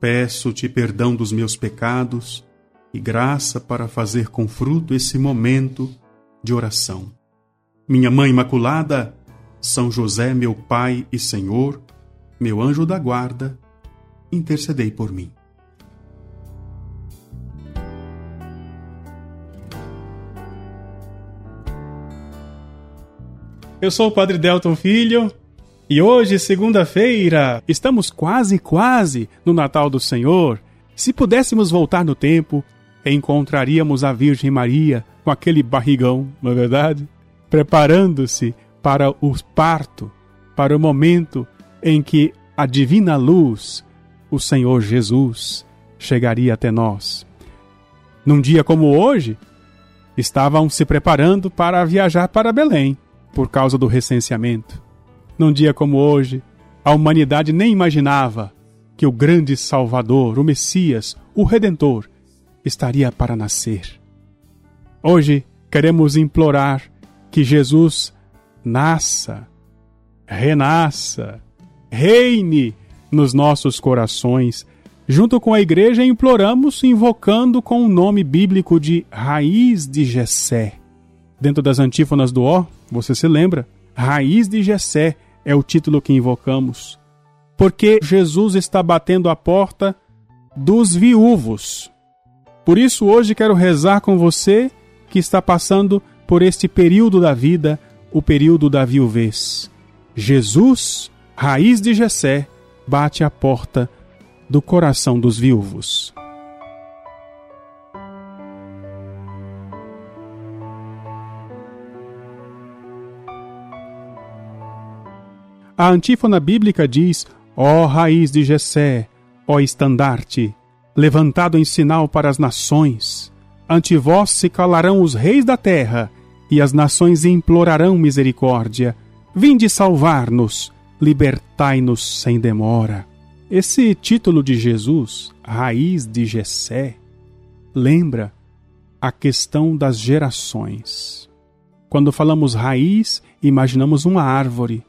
Peço-te perdão dos meus pecados e graça para fazer com fruto esse momento de oração. Minha Mãe Imaculada, São José, meu Pai e Senhor, meu anjo da guarda, intercedei por mim. Eu sou o Padre Delton Filho e hoje, segunda-feira, estamos quase, quase no Natal do Senhor. Se pudéssemos voltar no tempo, encontraríamos a Virgem Maria com aquele barrigão, não é verdade? Preparando-se para o parto, para o momento em que a divina luz, o Senhor Jesus, chegaria até nós. Num dia como hoje, estavam se preparando para viajar para Belém por causa do recenseamento. Num dia como hoje, a humanidade nem imaginava que o grande Salvador, o Messias, o Redentor, estaria para nascer. Hoje queremos implorar que Jesus nasça, renasça, reine nos nossos corações. Junto com a igreja, imploramos invocando com o nome bíblico de Raiz de Jessé. Dentro das antífonas do Ó, você se lembra? Raiz de Jessé é o título que invocamos. Porque Jesus está batendo a porta dos viúvos. Por isso, hoje quero rezar com você que está passando por este período da vida, o período da viuvez. Jesus, raiz de Jessé, bate a porta do coração dos viúvos. A antífona bíblica diz: Ó raiz de Jessé, ó estandarte, levantado em sinal para as nações, ante vós se calarão os reis da terra, e as nações implorarão misericórdia. Vinde salvar-nos, libertai-nos sem demora. Esse título de Jesus, Raiz de Jessé, lembra a questão das gerações. Quando falamos raiz, imaginamos uma árvore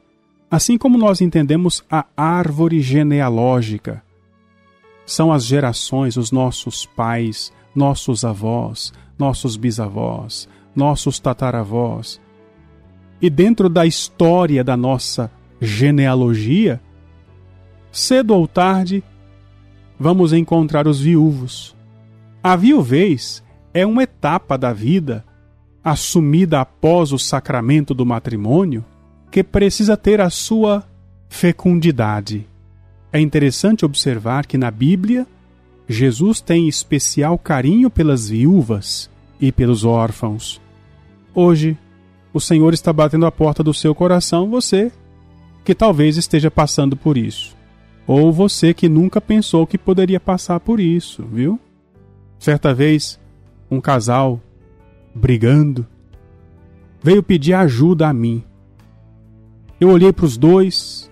Assim como nós entendemos a árvore genealógica, são as gerações, os nossos pais, nossos avós, nossos bisavós, nossos tataravós. E dentro da história da nossa genealogia, cedo ou tarde, vamos encontrar os viúvos. A viuvez é uma etapa da vida assumida após o sacramento do matrimônio que precisa ter a sua fecundidade. É interessante observar que na Bíblia, Jesus tem especial carinho pelas viúvas e pelos órfãos. Hoje, o Senhor está batendo a porta do seu coração, você que talvez esteja passando por isso. Ou você que nunca pensou que poderia passar por isso, viu? Certa vez, um casal, brigando, veio pedir ajuda a mim. Eu olhei para os dois.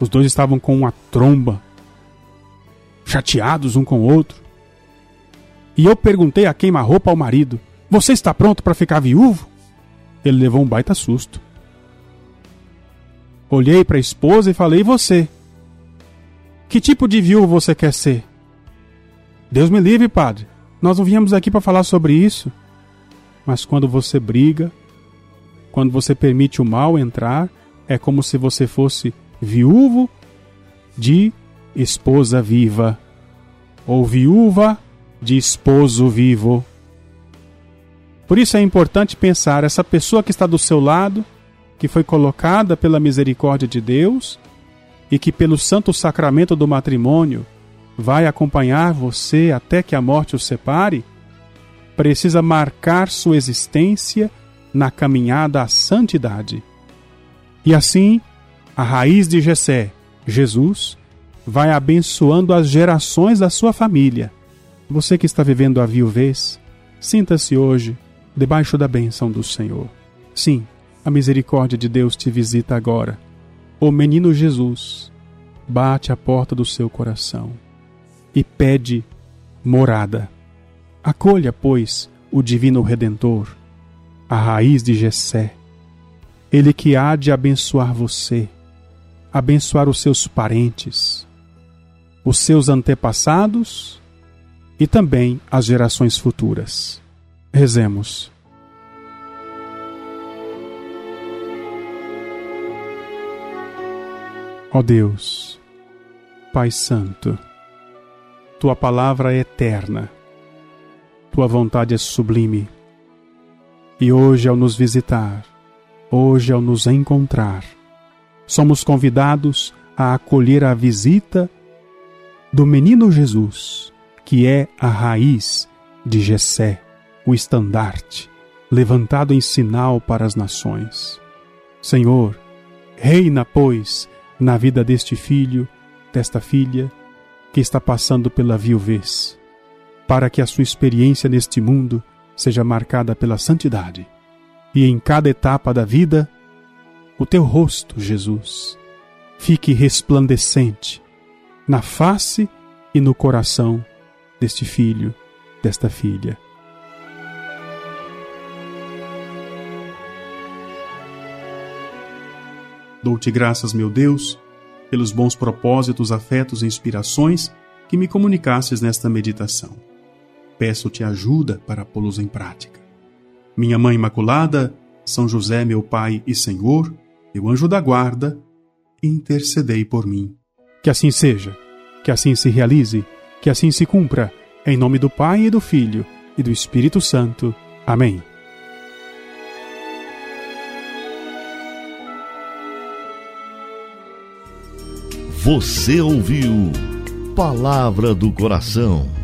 Os dois estavam com uma tromba, chateados um com o outro. E eu perguntei a queima-roupa ao marido: Você está pronto para ficar viúvo? Ele levou um baita susto. Olhei para a esposa e falei: E você? Que tipo de viúvo você quer ser? Deus me livre, padre. Nós não viemos aqui para falar sobre isso. Mas quando você briga, quando você permite o mal entrar, é como se você fosse viúvo de esposa viva ou viúva de esposo vivo. Por isso é importante pensar essa pessoa que está do seu lado, que foi colocada pela misericórdia de Deus e que pelo santo sacramento do matrimônio vai acompanhar você até que a morte o separe, precisa marcar sua existência na caminhada à santidade. E assim, a raiz de Jessé, Jesus, vai abençoando as gerações da sua família. Você que está vivendo a viuvez, sinta-se hoje debaixo da bênção do Senhor. Sim, a misericórdia de Deus te visita agora. O menino Jesus bate à porta do seu coração e pede morada. Acolha, pois, o divino redentor, a raiz de Jessé. Ele que há de abençoar você, abençoar os seus parentes, os seus antepassados e também as gerações futuras. Rezemos. Ó Deus, Pai Santo, tua palavra é eterna, tua vontade é sublime. E hoje, ao nos visitar, hoje, ao nos encontrar, somos convidados a acolher a visita do menino Jesus, que é a raiz de Jessé, o estandarte, levantado em sinal para as nações. Senhor, reina, pois, na vida deste filho, desta filha, que está passando pela viuvez, para que a sua experiência neste mundo seja marcada pela santidade. E em cada etapa da vida, o teu rosto, Jesus, fique resplandecente na face e no coração deste filho, desta filha. Dou-te graças, meu Deus, pelos bons propósitos, afetos e inspirações que me comunicasses nesta meditação. Peço-te ajuda para pô-los em prática. Minha Mãe Imaculada, São José, meu Pai e Senhor, meu anjo da guarda, intercedei por mim. Que assim seja, que assim se realize, que assim se cumpra, em nome do Pai e do Filho e do Espírito Santo. Amém. Você ouviu Palavra do Coração